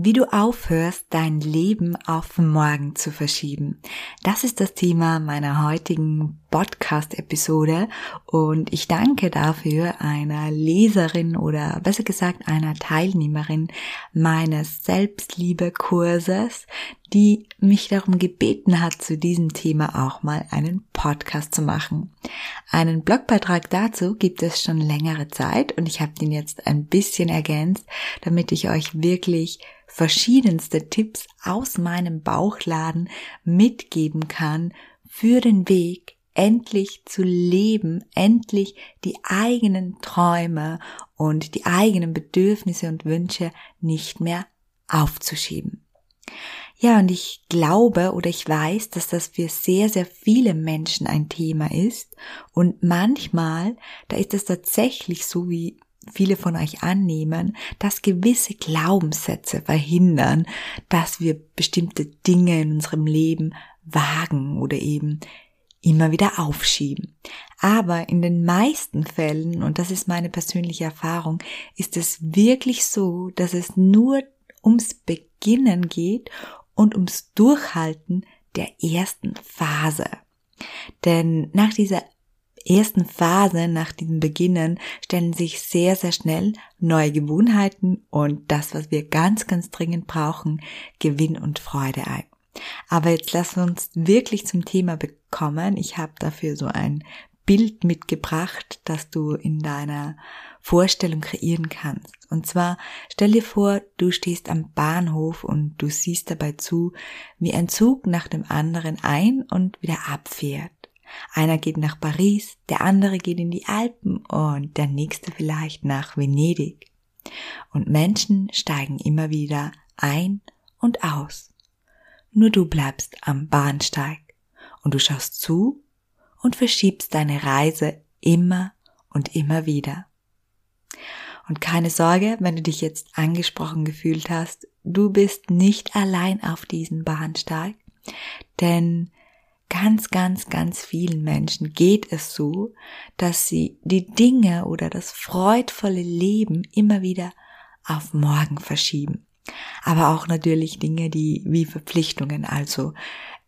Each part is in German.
Wie du aufhörst, dein Leben auf morgen zu verschieben. Das ist das Thema meiner heutigen Podcast-Episode und ich danke dafür einer Leserin oder besser gesagt einer Teilnehmerin meines Selbstliebe-Kurses, die mich darum gebeten hat, zu diesem Thema auch mal einen Podcast zu machen. Einen Blogbeitrag dazu gibt es schon längere Zeit und ich habe den jetzt ein bisschen ergänzt, damit ich euch wirklich verschiedenste Tipps aus meinem Bauchladen mitgeben kann für den Weg, endlich zu leben, endlich die eigenen Träume und die eigenen Bedürfnisse und Wünsche nicht mehr aufzuschieben. Ja, und ich glaube oder ich weiß, dass das für sehr, sehr viele Menschen ein Thema ist. Und manchmal, da ist es tatsächlich so, wie viele von euch annehmen, dass gewisse Glaubenssätze verhindern, dass wir bestimmte Dinge in unserem Leben wagen oder eben immer wieder aufschieben. Aber in den meisten Fällen, und das ist meine persönliche Erfahrung, ist es wirklich so, dass es nur ums Beginnen geht und ums Durchhalten der ersten Phase. Denn nach dieser ersten Phase nach diesem Beginnen stellen sich sehr, sehr schnell neue Gewohnheiten und das, was wir ganz, ganz dringend brauchen, Gewinn und Freude ein. Aber jetzt lass uns wirklich zum Thema bekommen. Ich habe dafür so ein Bild mitgebracht, das du in deiner Vorstellung kreieren kannst. Und zwar stell dir vor, du stehst am Bahnhof und du siehst dabei zu, wie ein Zug nach dem anderen ein und wieder abfährt. Einer geht nach Paris, der andere geht in die Alpen und der nächste vielleicht nach Venedig. Und Menschen steigen immer wieder ein und aus. Nur du bleibst am Bahnsteig und du schaust zu und verschiebst deine Reise immer und immer wieder. Und keine Sorge, wenn du dich jetzt angesprochen gefühlt hast, du bist nicht allein auf diesem Bahnsteig, denn ganz, ganz, ganz vielen Menschen geht es so, dass sie die Dinge oder das freudvolle Leben immer wieder auf morgen verschieben. Aber auch natürlich Dinge, die wie Verpflichtungen, also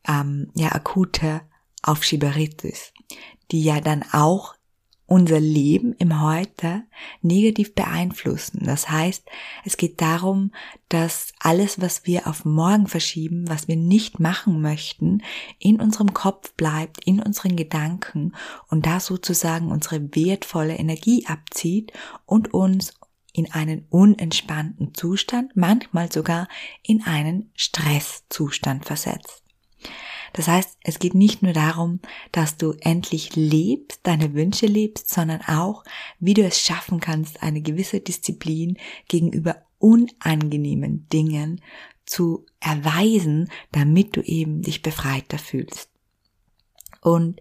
ähm, ja akute Aufschieberitis, die ja dann auch unser Leben im Heute negativ beeinflussen. Das heißt, es geht darum, dass alles, was wir auf morgen verschieben, was wir nicht machen möchten, in unserem Kopf bleibt, in unseren Gedanken und da sozusagen unsere wertvolle Energie abzieht und uns in einen unentspannten Zustand, manchmal sogar in einen Stresszustand versetzt. Das heißt, es geht nicht nur darum, dass du endlich lebst, deine Wünsche lebst, sondern auch, wie du es schaffen kannst, eine gewisse Disziplin gegenüber unangenehmen Dingen zu erweisen, damit du eben dich befreiter fühlst. Und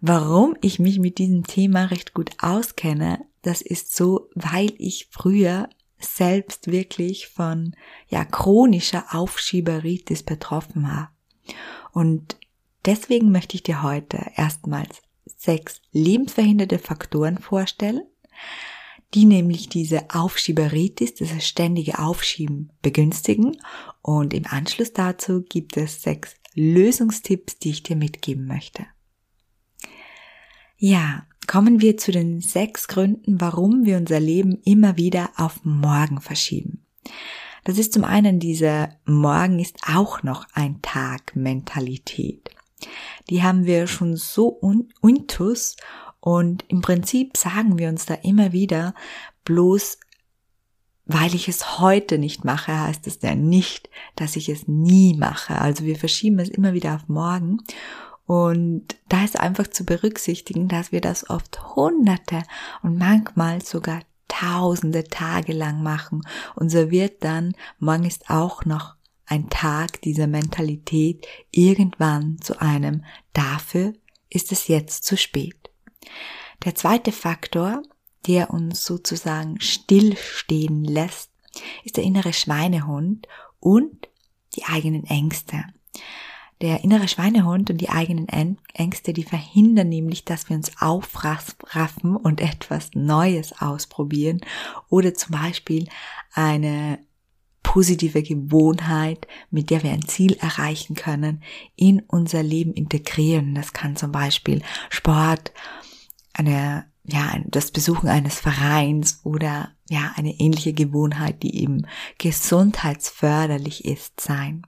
warum ich mich mit diesem Thema recht gut auskenne, das ist so, weil ich früher selbst wirklich von ja chronischer Aufschieberitis betroffen habe. Und deswegen möchte ich dir heute erstmals sechs lebensverhinderte Faktoren vorstellen, die nämlich diese Aufschieberitis, dieses ständige Aufschieben begünstigen. Und im Anschluss dazu gibt es sechs Lösungstipps, die ich dir mitgeben möchte. Ja, kommen wir zu den sechs Gründen, warum wir unser Leben immer wieder auf morgen verschieben. Das ist zum einen diese Morgen ist auch noch ein Tag Mentalität. Die haben wir schon so untus und im Prinzip sagen wir uns da immer wieder, bloß weil ich es heute nicht mache, heißt es ja nicht, dass ich es nie mache. Also wir verschieben es immer wieder auf morgen. Und da ist einfach zu berücksichtigen, dass wir das oft hunderte und manchmal sogar tausende Tage lang machen und so wird dann, morgen ist auch noch ein Tag dieser Mentalität irgendwann zu einem dafür ist es jetzt zu spät. Der zweite Faktor, der uns sozusagen stillstehen lässt, ist der innere Schweinehund und die eigenen Ängste. Der innere Schweinehund und die eigenen Ängste, die verhindern nämlich, dass wir uns aufraffen und etwas Neues ausprobieren oder zum Beispiel eine positive Gewohnheit, mit der wir ein Ziel erreichen können, in unser Leben integrieren. Das kann zum Beispiel Sport, eine, ja, das Besuchen eines Vereins oder ja, eine ähnliche Gewohnheit, die eben gesundheitsförderlich ist, sein.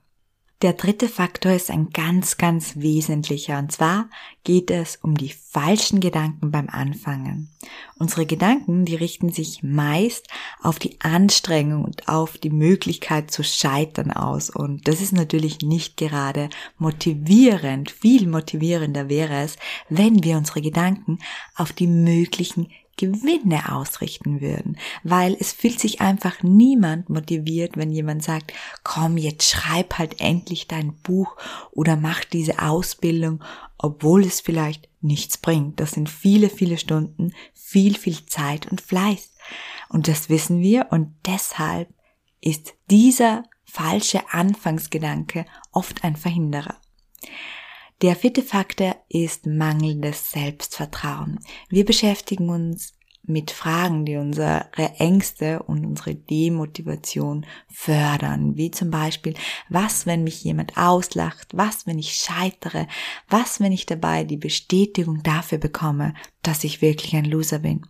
Der dritte Faktor ist ein ganz, ganz wesentlicher und zwar geht es um die falschen Gedanken beim Anfangen. Unsere Gedanken, die richten sich meist auf die Anstrengung und auf die Möglichkeit zu scheitern aus und das ist natürlich nicht gerade motivierend. Viel motivierender wäre es, wenn wir unsere Gedanken auf die möglichen Gewinne ausrichten würden, weil es fühlt sich einfach niemand motiviert, wenn jemand sagt, komm, jetzt schreib halt endlich dein Buch oder mach diese Ausbildung, obwohl es vielleicht nichts bringt. Das sind viele, viele Stunden, viel, viel Zeit und Fleiß. Und das wissen wir und deshalb ist dieser falsche Anfangsgedanke oft ein Verhinderer. Der vierte Faktor ist mangelndes Selbstvertrauen. Wir beschäftigen uns mit Fragen, die unsere Ängste und unsere Demotivation fördern, wie zum Beispiel, was, wenn mich jemand auslacht, was, wenn ich scheitere, was, wenn ich dabei die Bestätigung dafür bekomme, dass ich wirklich ein Loser bin.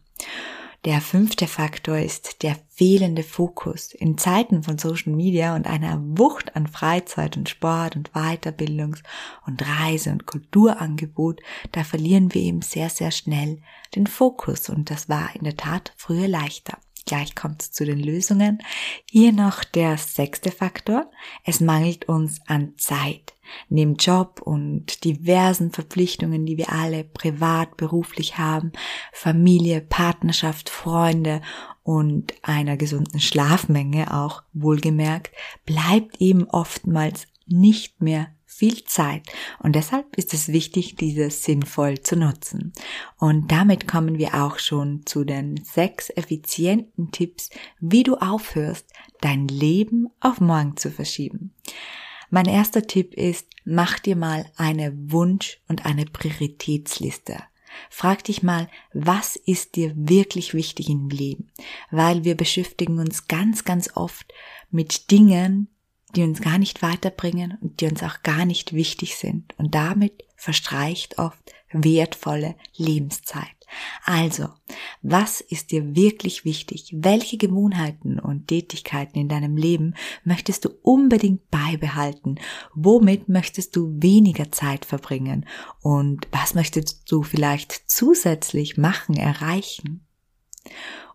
Der fünfte Faktor ist der fehlende Fokus. In Zeiten von Social Media und einer Wucht an Freizeit und Sport und Weiterbildungs- und Reise- und Kulturangebot, da verlieren wir eben sehr, sehr schnell den Fokus und das war in der Tat früher leichter. Gleich kommt es zu den Lösungen. Hier noch der sechste Faktor. Es mangelt uns an Zeit. Neben Job und diversen Verpflichtungen, die wir alle privat, beruflich haben, Familie, Partnerschaft, Freunde und einer gesunden Schlafmenge auch wohlgemerkt, bleibt eben oftmals nicht mehr viel Zeit und deshalb ist es wichtig, diese sinnvoll zu nutzen. Und damit kommen wir auch schon zu den sechs effizienten Tipps, wie du aufhörst, dein Leben auf morgen zu verschieben. Mein erster Tipp ist, mach dir mal eine Wunsch- und eine Prioritätsliste. Frag dich mal, was ist dir wirklich wichtig im Leben? Weil wir beschäftigen uns ganz, ganz oft mit Dingen, die uns gar nicht weiterbringen und die uns auch gar nicht wichtig sind. Und damit verstreicht oft wertvolle Lebenszeit. Also, was ist dir wirklich wichtig? Welche Gewohnheiten und Tätigkeiten in deinem Leben möchtest du unbedingt beibehalten? Womit möchtest du weniger Zeit verbringen? Und was möchtest du vielleicht zusätzlich machen, erreichen?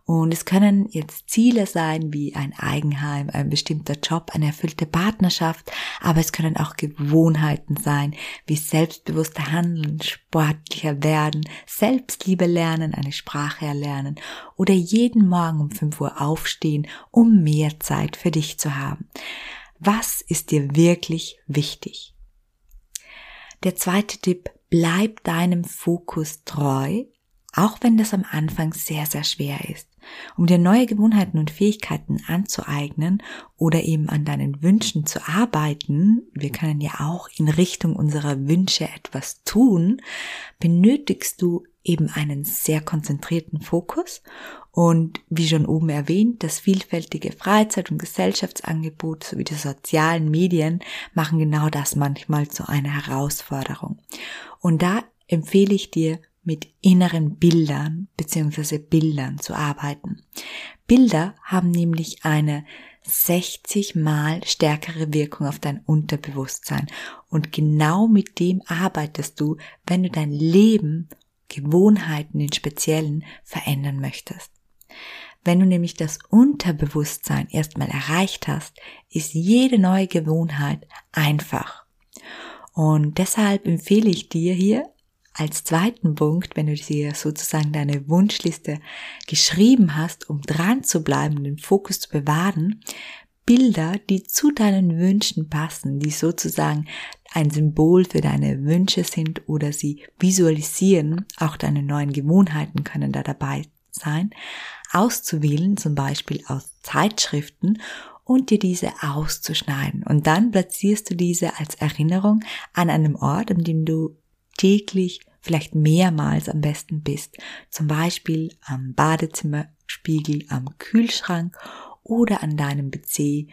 Und es können jetzt Ziele sein wie ein Eigenheim, ein bestimmter Job, eine erfüllte Partnerschaft, aber es können auch Gewohnheiten sein wie selbstbewusster Handeln, sportlicher werden, Selbstliebe lernen, eine Sprache erlernen oder jeden Morgen um 5 Uhr aufstehen, um mehr Zeit für dich zu haben. Was ist dir wirklich wichtig? Der zweite Tipp, bleib deinem Fokus treu, auch wenn das am Anfang sehr, sehr schwer ist. Um dir neue Gewohnheiten und Fähigkeiten anzueignen oder eben an deinen Wünschen zu arbeiten, wir können ja auch in Richtung unserer Wünsche etwas tun, benötigst du eben einen sehr konzentrierten Fokus und wie schon oben erwähnt, das vielfältige Freizeit- und Gesellschaftsangebot sowie die sozialen Medien machen genau das manchmal zu einer Herausforderung. Und da empfehle ich dir, mit inneren Bildern bzw. Bildern zu arbeiten. Bilder haben nämlich eine 60 mal stärkere Wirkung auf dein Unterbewusstsein. Und genau mit dem arbeitest du, wenn du dein Leben, Gewohnheiten in Speziellen verändern möchtest. Wenn du nämlich das Unterbewusstsein erstmal erreicht hast, ist jede neue Gewohnheit einfach. Und deshalb empfehle ich dir hier als zweiten Punkt, wenn du dir sozusagen deine Wunschliste geschrieben hast, um dran zu bleiben, den Fokus zu bewahren, Bilder, die zu deinen Wünschen passen, die sozusagen ein Symbol für deine Wünsche sind oder sie visualisieren, auch deine neuen Gewohnheiten können da dabei sein, auszuwählen, zum Beispiel aus Zeitschriften und dir diese auszuschneiden. Und dann platzierst du diese als Erinnerung an einem Ort, an dem du täglich vielleicht mehrmals am besten bist. Zum Beispiel am Badezimmerspiegel, am Kühlschrank oder an deinem PC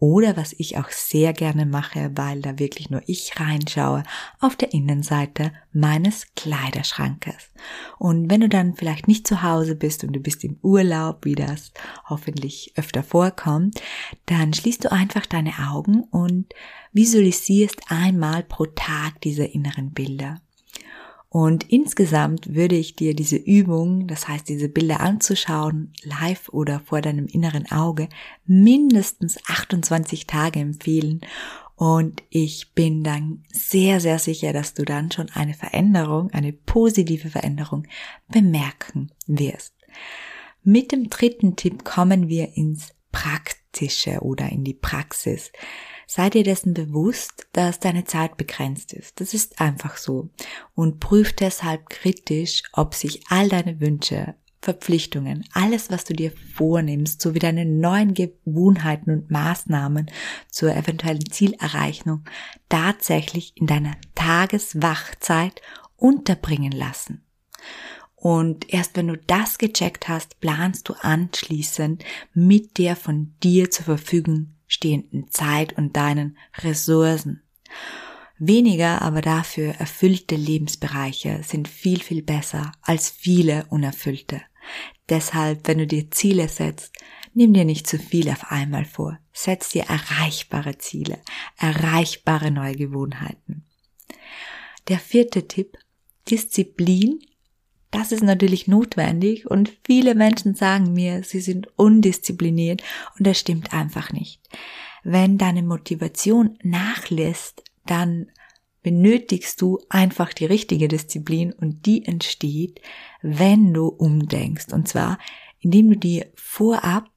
oder was ich auch sehr gerne mache, weil da wirklich nur ich reinschaue, auf der Innenseite meines Kleiderschrankes. Und wenn du dann vielleicht nicht zu Hause bist und du bist im Urlaub, wie das hoffentlich öfter vorkommt, dann schließt du einfach deine Augen und visualisierst einmal pro Tag diese inneren Bilder. Und insgesamt würde ich dir diese Übung, das heißt diese Bilder anzuschauen, live oder vor deinem inneren Auge, mindestens 28 Tage empfehlen. Und ich bin dann sehr, sehr sicher, dass du dann schon eine Veränderung, eine positive Veränderung bemerken wirst. Mit dem dritten Tipp kommen wir ins Praktische oder in die Praxis. Sei dir dessen bewusst, dass deine Zeit begrenzt ist. Das ist einfach so. Und prüf deshalb kritisch, ob sich all deine Wünsche, Verpflichtungen, alles, was du dir vornimmst, sowie deine neuen Gewohnheiten und Maßnahmen zur eventuellen Zielerreichung tatsächlich in deiner Tageswachzeit unterbringen lassen. Und erst wenn du das gecheckt hast, planst du anschließend mit der von dir zur Verfügung stehenden Zeit und deinen Ressourcen. Weniger, aber dafür erfüllte Lebensbereiche sind viel, viel besser als viele unerfüllte. Deshalb, wenn du dir Ziele setzt, nimm dir nicht zu viel auf einmal vor. Setz dir erreichbare Ziele, erreichbare neue Gewohnheiten. Der vierte Tipp, Disziplin das ist natürlich notwendig und viele Menschen sagen mir, sie sind undiszipliniert und das stimmt einfach nicht. Wenn deine Motivation nachlässt, dann benötigst du einfach die richtige Disziplin und die entsteht, wenn du umdenkst. Und zwar, indem du dir vorab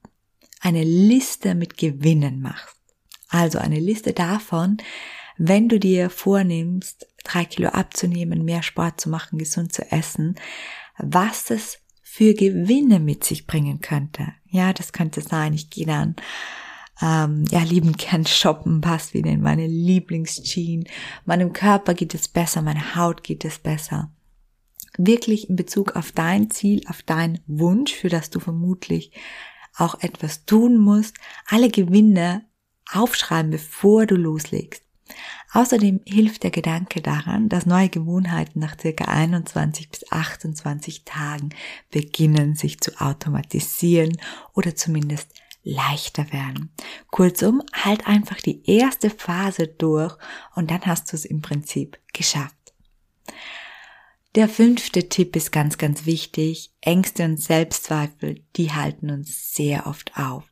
eine Liste mit Gewinnen machst. Also eine Liste davon, wenn du dir vornimmst, drei Kilo abzunehmen, mehr Sport zu machen, gesund zu essen, was es für Gewinne mit sich bringen könnte. Ja, das könnte sein, ich gehe dann ähm, ja, lieben gern shoppen, passt wieder in meine Lieblingsjeans. Meinem Körper geht es besser, meine Haut geht es besser. Wirklich in Bezug auf dein Ziel, auf deinen Wunsch, für das du vermutlich auch etwas tun musst, alle Gewinne aufschreiben, bevor du loslegst. Außerdem hilft der Gedanke daran, dass neue Gewohnheiten nach circa 21 bis 28 Tagen beginnen sich zu automatisieren oder zumindest leichter werden. Kurzum, halt einfach die erste Phase durch und dann hast du es im Prinzip geschafft. Der fünfte Tipp ist ganz, ganz wichtig. Ängste und Selbstzweifel, die halten uns sehr oft auf.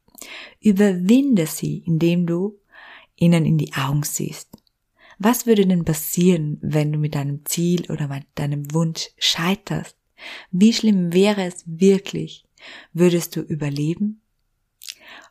Überwinde sie, indem du ihnen in die Augen siehst. Was würde denn passieren, wenn du mit deinem Ziel oder mit deinem Wunsch scheiterst? Wie schlimm wäre es wirklich? Würdest du überleben?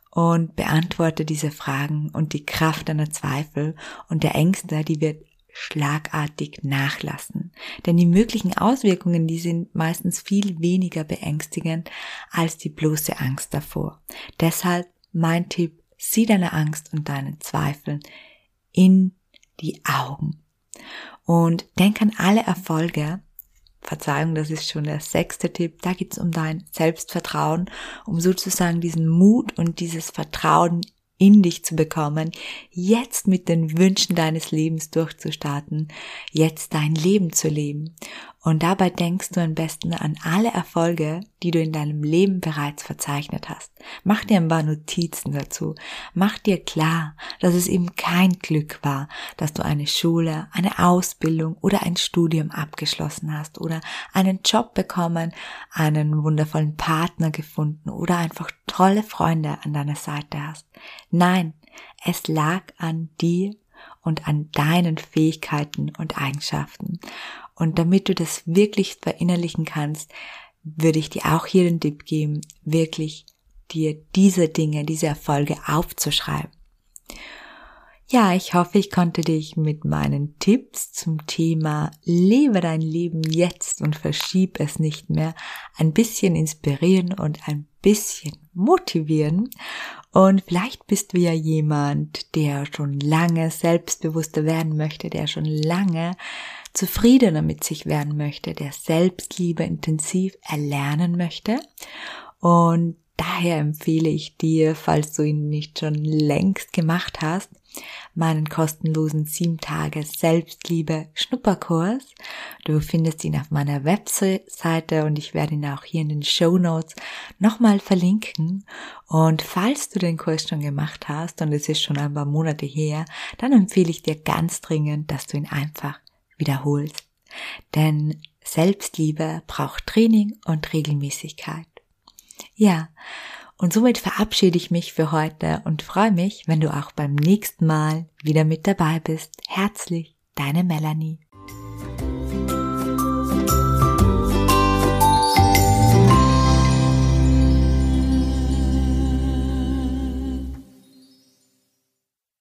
Und beantworte diese Fragen und die Kraft deiner Zweifel und der Ängste, die wird schlagartig nachlassen. Denn die möglichen Auswirkungen, die sind meistens viel weniger beängstigend als die bloße Angst davor. Deshalb mein Tipp, sieh deine Angst und deinen Zweifeln in die Augen. Und denk an alle Erfolge. Verzeihung, das ist schon der sechste Tipp. Da geht's um dein Selbstvertrauen, um sozusagen diesen Mut und dieses Vertrauen in dich zu bekommen, jetzt mit den Wünschen deines Lebens durchzustarten, jetzt dein Leben zu leben. Und dabei denkst du am besten an alle Erfolge, die du in deinem Leben bereits verzeichnet hast. Mach dir ein paar Notizen dazu. Mach dir klar, dass es eben kein Glück war, dass du eine Schule, eine Ausbildung oder ein Studium abgeschlossen hast oder einen Job bekommen, einen wundervollen Partner gefunden oder einfach tolle Freunde an deiner Seite hast. Nein, es lag an dir und an deinen Fähigkeiten und Eigenschaften. Und damit du das wirklich verinnerlichen kannst, würde ich dir auch hier den Tipp geben, wirklich dir diese Dinge, diese Erfolge aufzuschreiben. Ja, ich hoffe, ich konnte dich mit meinen Tipps zum Thema Lebe dein Leben jetzt und verschieb es nicht mehr ein bisschen inspirieren und ein bisschen motivieren. Und vielleicht bist du ja jemand, der schon lange selbstbewusster werden möchte, der schon lange zufriedener mit sich werden möchte, der Selbstliebe intensiv erlernen möchte. Und daher empfehle ich dir, falls du ihn nicht schon längst gemacht hast, meinen kostenlosen 7 Tage Selbstliebe Schnupperkurs. Du findest ihn auf meiner Webseite und ich werde ihn auch hier in den Show Notes nochmal verlinken. Und falls du den Kurs schon gemacht hast und es ist schon ein paar Monate her, dann empfehle ich dir ganz dringend, dass du ihn einfach wiederholst. Denn Selbstliebe braucht Training und Regelmäßigkeit. Ja, und somit verabschiede ich mich für heute und freue mich, wenn du auch beim nächsten Mal wieder mit dabei bist. Herzlich, deine Melanie.